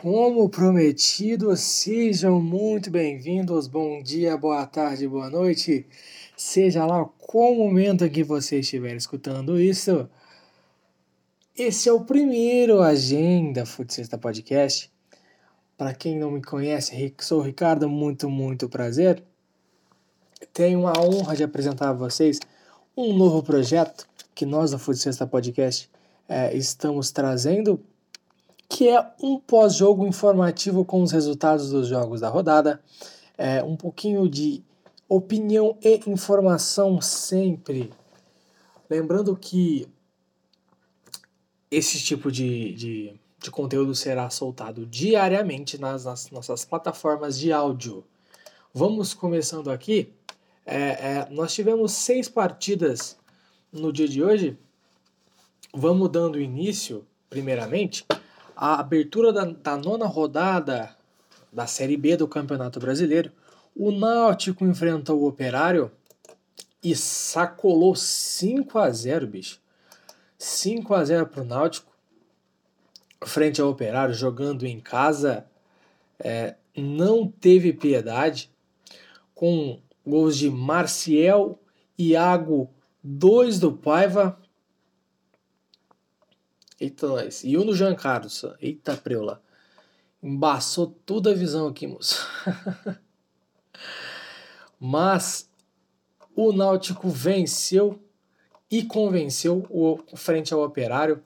Como prometido, sejam muito bem-vindos. Bom dia, boa tarde, boa noite. Seja lá qual momento que você estiver escutando isso. Esse é o primeiro Agenda Futsista Podcast. Para quem não me conhece, sou o Ricardo, muito, muito prazer. Tenho a honra de apresentar a vocês um novo projeto que nós da Futsista Podcast é, estamos trazendo que é um pós-jogo informativo com os resultados dos jogos da rodada, é, um pouquinho de opinião e informação sempre. Lembrando que esse tipo de, de, de conteúdo será soltado diariamente nas, nas, nossas plataformas de áudio. Vamos começando aqui. É, é, nós tivemos seis partidas no dia de hoje. Vamos dando início, primeiramente, a abertura da, da nona rodada da Série B do Campeonato Brasileiro, o Náutico enfrentou o Operário e sacolou 5 a 0 bicho. 5 a 0 para o Náutico, frente ao Operário, jogando em casa, é, não teve piedade, com gols de Marcial, Iago, dois do Paiva, Eita, nós. E o no Jean Carlos. Eita, preula. Embaçou toda a visão aqui, moço. Mas o Náutico venceu e convenceu o frente ao Operário.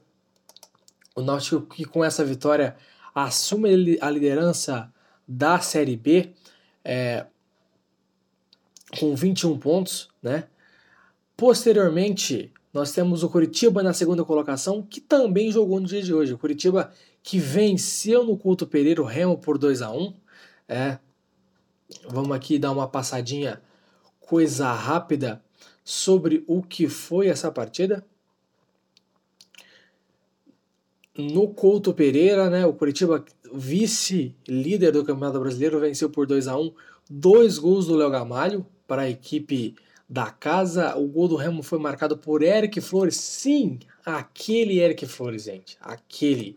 O Náutico que com essa vitória assume a liderança da Série B é, com 21 pontos, né? Posteriormente, nós temos o Curitiba na segunda colocação, que também jogou no dia de hoje. O Curitiba que venceu no Culto Pereira o Remo por 2 a 1 é, Vamos aqui dar uma passadinha, coisa rápida, sobre o que foi essa partida. No Couto Pereira, né, o Curitiba, vice-líder do Campeonato Brasileiro, venceu por 2 a 1 Dois gols do Léo Gamalho para a equipe da casa. O gol do Remo foi marcado por Eric Flores. Sim, aquele Eric Flores, gente. Aquele.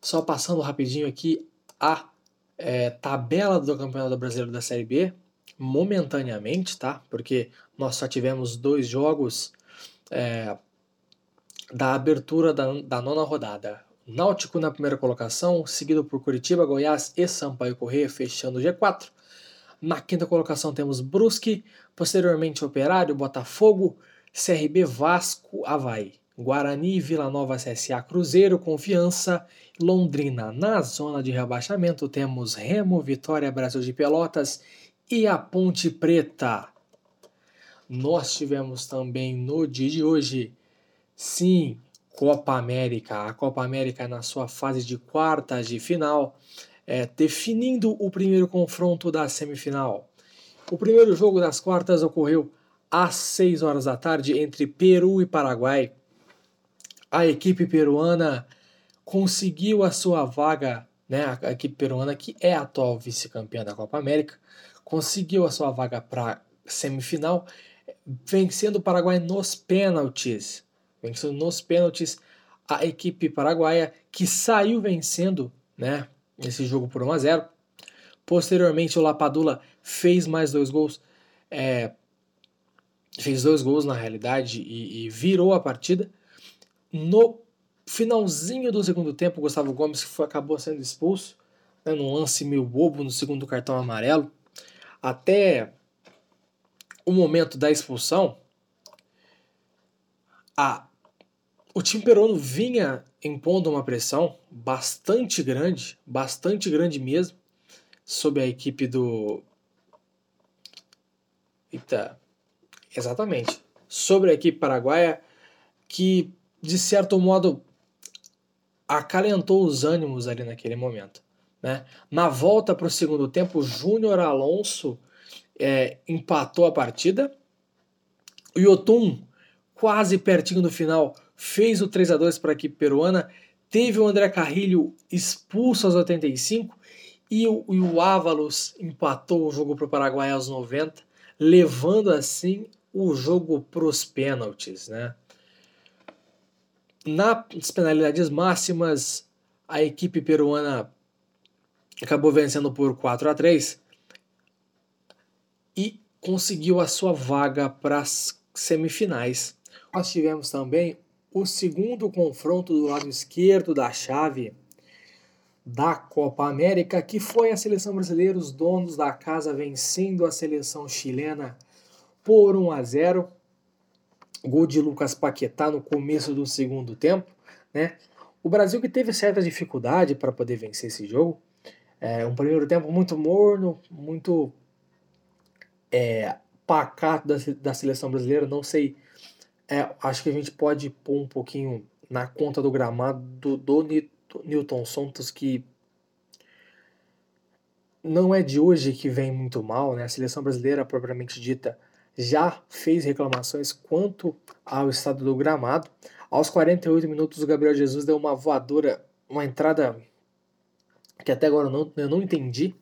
Só passando rapidinho aqui a é, tabela do Campeonato Brasileiro da Série B, momentaneamente, tá? Porque nós só tivemos dois jogos é, da abertura da, da nona rodada. Náutico na primeira colocação, seguido por Curitiba, Goiás e Sampaio Corrêa, fechando o G4. Na quinta colocação temos Brusque, posteriormente Operário, Botafogo, CRB, Vasco, Havaí. Guarani, Vila Nova, CSA, Cruzeiro, Confiança, Londrina. Na zona de rebaixamento temos Remo, Vitória, Brasil de Pelotas e a Ponte Preta. Nós tivemos também no dia de hoje, sim, Copa América. A Copa América na sua fase de quartas de final é, definindo o primeiro confronto da semifinal. O primeiro jogo das quartas ocorreu às 6 horas da tarde entre Peru e Paraguai. A equipe peruana conseguiu a sua vaga, né, a equipe peruana que é a atual vice-campeã da Copa América, conseguiu a sua vaga para semifinal, vencendo o Paraguai nos pênaltis. Vencendo nos pênaltis a equipe paraguaia que saiu vencendo, né, esse jogo por 1 a 0. Posteriormente, o Lapadula fez mais dois gols, é, fez dois gols na realidade e, e, virou a partida. No finalzinho do segundo tempo, Gustavo Gomes foi, acabou sendo expulso, né, num lance meio bobo no segundo cartão amarelo. Até o momento da expulsão, a, o time peruano vinha impondo uma pressão bastante grande, bastante grande mesmo, sobre a equipe do. Eita, exatamente. Sobre a equipe paraguaia, que de certo modo acalentou os ânimos ali naquele momento. Né? Na volta para o segundo tempo, Júnior Alonso é, empatou a partida. O Yotun, quase pertinho do final, fez o 3 a 2 para a equipe peruana, teve o André Carrilho expulso aos 85 e o, e o Ávalos empatou o jogo para o Paraguai aos 90, levando assim o jogo para os pênaltis. Né? Nas penalidades máximas, a equipe peruana acabou vencendo por 4 a 3 e conseguiu a sua vaga para as semifinais. Nós tivemos também o segundo confronto do lado esquerdo da chave da Copa América, que foi a seleção brasileira, os donos da casa vencendo a seleção chilena por 1 a 0. Gol de Lucas Paquetá no começo do segundo tempo, né? O Brasil que teve certa dificuldade para poder vencer esse jogo. É, um primeiro tempo muito morno, muito é, pacato da, da seleção brasileira. Não sei, é, acho que a gente pode pôr um pouquinho na conta do gramado do, do Newton Santos, que não é de hoje que vem muito mal, né? A seleção brasileira, propriamente dita, já fez reclamações quanto ao estado do gramado. Aos 48 minutos, o Gabriel Jesus deu uma voadora, uma entrada que até agora eu não, eu não entendi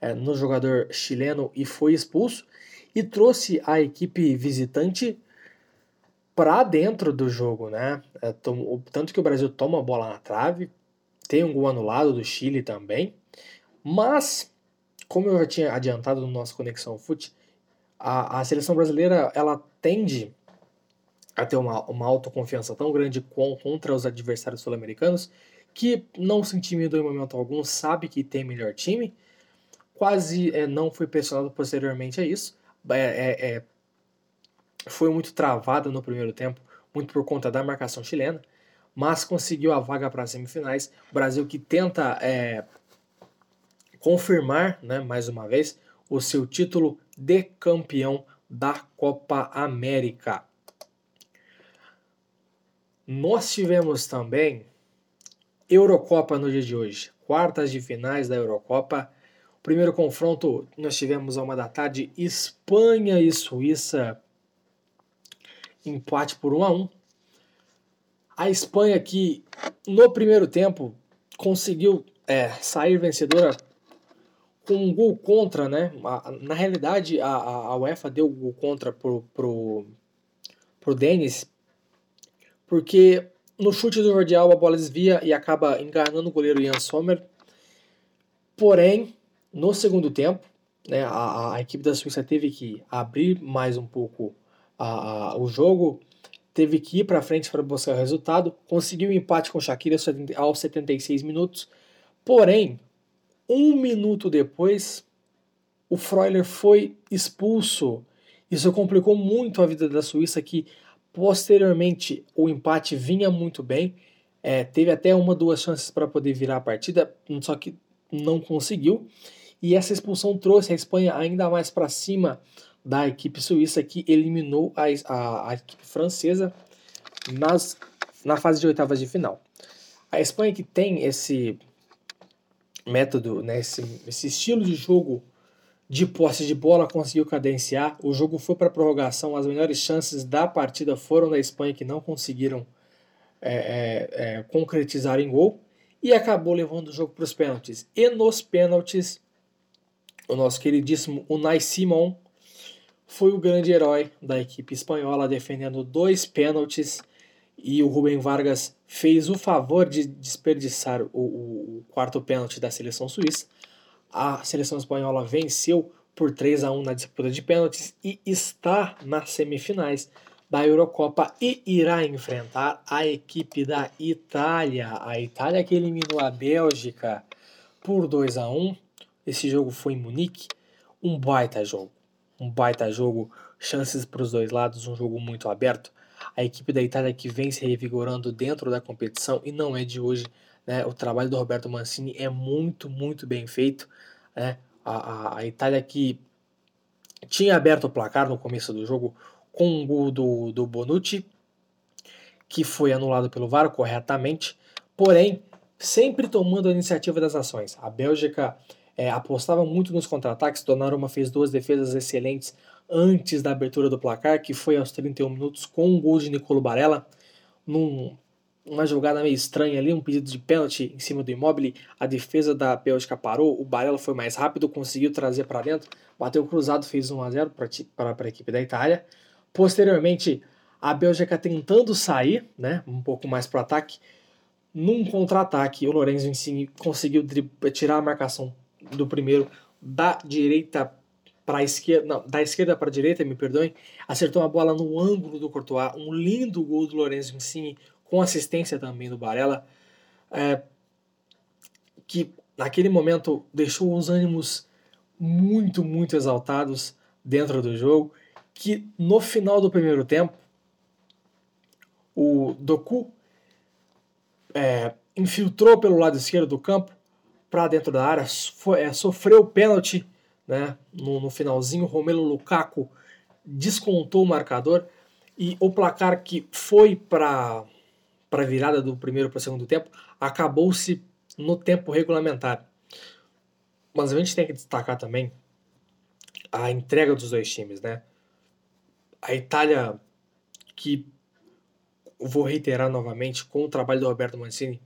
é, no jogador chileno e foi expulso. E trouxe a equipe visitante para dentro do jogo, né? É, tanto que o Brasil toma a bola na trave, tem um gol anulado do Chile também, mas como eu já tinha adiantado no nosso Conexão Fute, a, a seleção brasileira ela tende a ter uma, uma autoconfiança tão grande com, contra os adversários sul-americanos que não se intimidou em momento algum, sabe que tem melhor time, quase é, não foi pressionado posteriormente a isso. É, é, é, foi muito travada no primeiro tempo, muito por conta da marcação chilena, mas conseguiu a vaga para as semifinais. O Brasil que tenta é, confirmar, né, mais uma vez, o seu título de campeão da Copa América. Nós tivemos também Eurocopa no dia de hoje, quartas de finais da Eurocopa. Primeiro confronto nós tivemos a uma da tarde, Espanha e Suíça, empate por 1 a 1. A Espanha que no primeiro tempo conseguiu é, sair vencedora com um gol contra, né? Na realidade, a, a UEFA deu o gol contra pro, pro, pro Denis, porque no chute do Jordial, a bola desvia e acaba enganando o goleiro Ian Sommer. Porém, no segundo tempo, né, a, a equipe da Suíça teve que abrir mais um pouco a, a, o jogo, teve que ir para frente para buscar o resultado, conseguiu empate com Shakira aos 76 minutos. Porém, um minuto depois, o Freuler foi expulso. Isso complicou muito a vida da Suíça, que Posteriormente, o empate vinha muito bem, é, teve até uma, duas chances para poder virar a partida, só que não conseguiu. E essa expulsão trouxe a Espanha ainda mais para cima da equipe suíça, que eliminou a, a, a equipe francesa nas, na fase de oitavas de final. A Espanha que tem esse método, né, esse, esse estilo de jogo de posse de bola conseguiu cadenciar. O jogo foi para prorrogação. As melhores chances da partida foram da Espanha, que não conseguiram é, é, é, concretizar em gol. E acabou levando o jogo para os pênaltis. E nos pênaltis, o nosso queridíssimo Unai Simon foi o grande herói da equipe espanhola, defendendo dois pênaltis. E o Rubem Vargas fez o favor de desperdiçar o, o, quarto pênalti da seleção suíça a seleção espanhola venceu por 3 a 1 na disputa de pênaltis e está nas semifinais da Eurocopa e irá enfrentar a equipe da Itália. A Itália que eliminou a Bélgica por 2 a 1. Esse jogo foi em Munique, um baita jogo. Um baita jogo, chances para os dois lados, um jogo muito aberto. A equipe da Itália que vem se revigorando dentro da competição e não é de hoje né? O trabalho do Roberto Mancini é muito, muito bem feito. Né? A, a, a Itália que tinha aberto o placar no começo do jogo com um gol do, do Bonucci, que foi anulado pelo VAR corretamente, porém sempre tomando a iniciativa das ações. A Bélgica é, apostava muito nos contra-ataques, Donnarumma fez duas defesas excelentes antes da abertura do placar, que foi aos 31 minutos com um gol de Nicolo Barella, num jogada meio estranha ali, um pedido de pênalti em cima do Immobile, a defesa da Bélgica parou, o Barella foi mais rápido, conseguiu trazer para dentro, bateu cruzado, fez 1 a 0 para a equipe da Itália. Posteriormente, a Bélgica tentando sair, né, um pouco mais para o ataque, Num contra-ataque, o Lorenzo conseguiu tirar a marcação do primeiro da direita para esquerda, não, da esquerda para a direita, me perdoem, acertou uma bola no ângulo do Courtois, um lindo gol do Lorenzo Insigne, com assistência também do Barella, é, que naquele momento deixou os ânimos muito, muito exaltados dentro do jogo, que no final do primeiro tempo, o Doku é, infiltrou pelo lado esquerdo do campo para dentro da área, é, sofreu pênalti né, no, no finalzinho, Romelo Lukaku descontou o marcador e o placar que foi para a virada do primeiro para o segundo tempo acabou-se no tempo regulamentar. Mas a gente tem que destacar também a entrega dos dois times, né? A Itália, que vou reiterar novamente, com o trabalho do Roberto Mancini,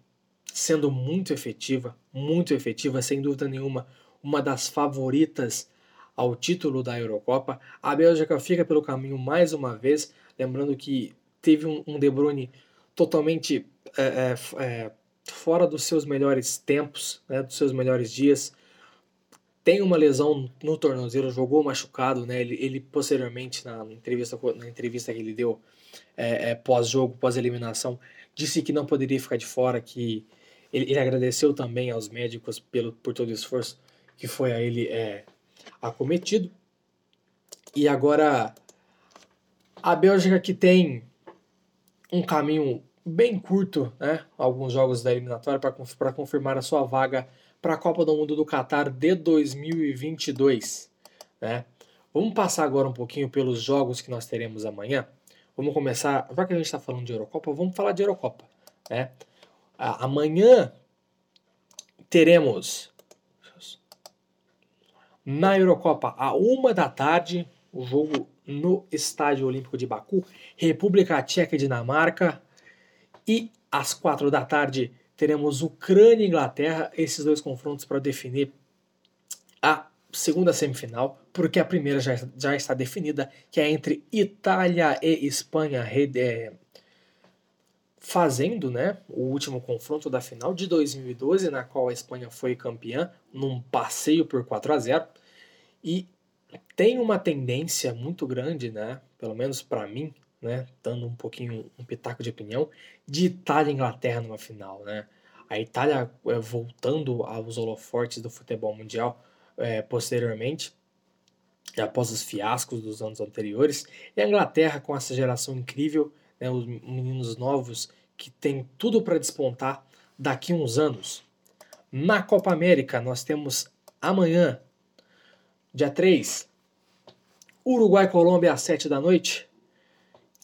sendo muito efetiva, muito efetiva, sem dúvida nenhuma, uma das favoritas ao título da Eurocopa. A Bélgica fica pelo caminho mais uma vez, lembrando que teve um, um De Bruyne totalmente é, é, é, fora dos seus melhores tempos, né, dos seus melhores dias. Tem uma lesão no tornozelo, jogou machucado, né? Ele, ele posteriormente na entrevista, na entrevista que ele deu é, é, pós-jogo, pós-eliminação, disse que não poderia ficar de fora, que ele, ele agradeceu também aos médicos pelo, por todo o esforço que foi a ele é, acometido. E agora a Bélgica que tem um caminho bem curto, né? Alguns jogos da eliminatória para confirmar a sua vaga para a Copa do Mundo do Catar de 2022, né? Vamos passar agora um pouquinho pelos jogos que nós teremos amanhã. Vamos começar, já que a gente está falando de Eurocopa, vamos falar de Eurocopa, né? Amanhã teremos na Eurocopa, a uma da tarde, o jogo no Estádio Olímpico de Baku, República Tcheca e Dinamarca. E às quatro da tarde teremos Ucrânia e Inglaterra, esses dois confrontos para definir a segunda semifinal, porque a primeira já, já está definida, que é entre Itália e Espanha, é, fazendo né, o último confronto da final de 2012, na qual a Espanha foi campeã, num passeio por 4 a 0 E tem uma tendência muito grande, né, pelo menos para mim, né, dando um pouquinho um pitaco de opinião, de Itália e Inglaterra numa final. Né? A Itália é, voltando aos holofortes do futebol mundial é, posteriormente, após os fiascos dos anos anteriores, e a Inglaterra com essa geração incrível né, os meninos novos que tem tudo para despontar daqui a uns anos. Na Copa América, nós temos amanhã, dia 3, Uruguai Colômbia às 7 da noite,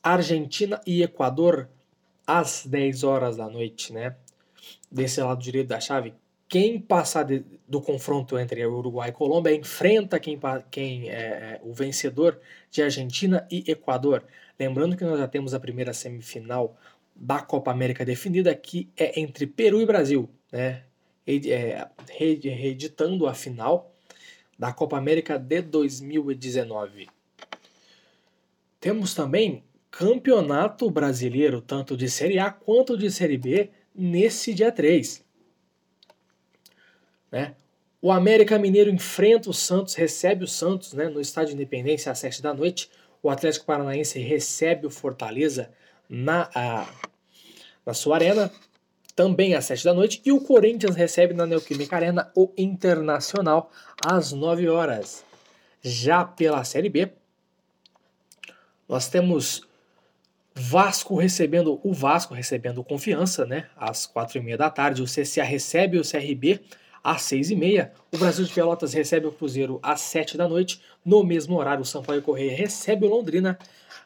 Argentina e Equador às 10 horas da noite, né? Desse lado direito da chave, quem passar de, do confronto entre Uruguai e Colômbia enfrenta quem, quem é, é o vencedor de Argentina e Equador. Lembrando que nós já temos a primeira semifinal da Copa América definida, que é entre Peru e Brasil, né? É, reeditando a final da Copa América de 2019. Temos também campeonato brasileiro, tanto de Série A quanto de Série B, nesse dia 3. Né? O América Mineiro enfrenta o Santos, recebe o Santos né, no Estádio Independência às 7 da noite. O Atlético Paranaense recebe o Fortaleza na, a, na sua arena, também às 7 da noite. E o Corinthians recebe na Neoquímica Arena o Internacional às 9 horas. Já pela Série B, nós temos Vasco recebendo o Vasco recebendo confiança, né? Às quatro e meia da tarde, o CCA recebe o CRB às seis e meia. O Brasil de Pelotas recebe o Cruzeiro às sete da noite. No mesmo horário, o Sampaio Correia recebe o Londrina.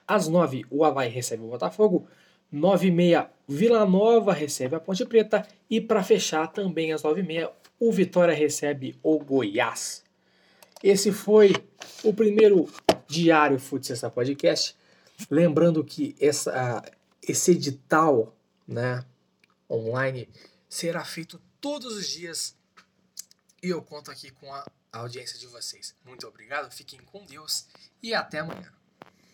Às nove, o Havaí recebe o Botafogo. Nove e meia, Vila Nova recebe a Ponte Preta. E para fechar, também às nove e meia, o Vitória recebe o Goiás. Esse foi o primeiro Diário Futsal Podcast. Lembrando que essa, esse edital né, online será feito todos os dias e eu conto aqui com a audiência de vocês. Muito obrigado, fiquem com Deus e até amanhã.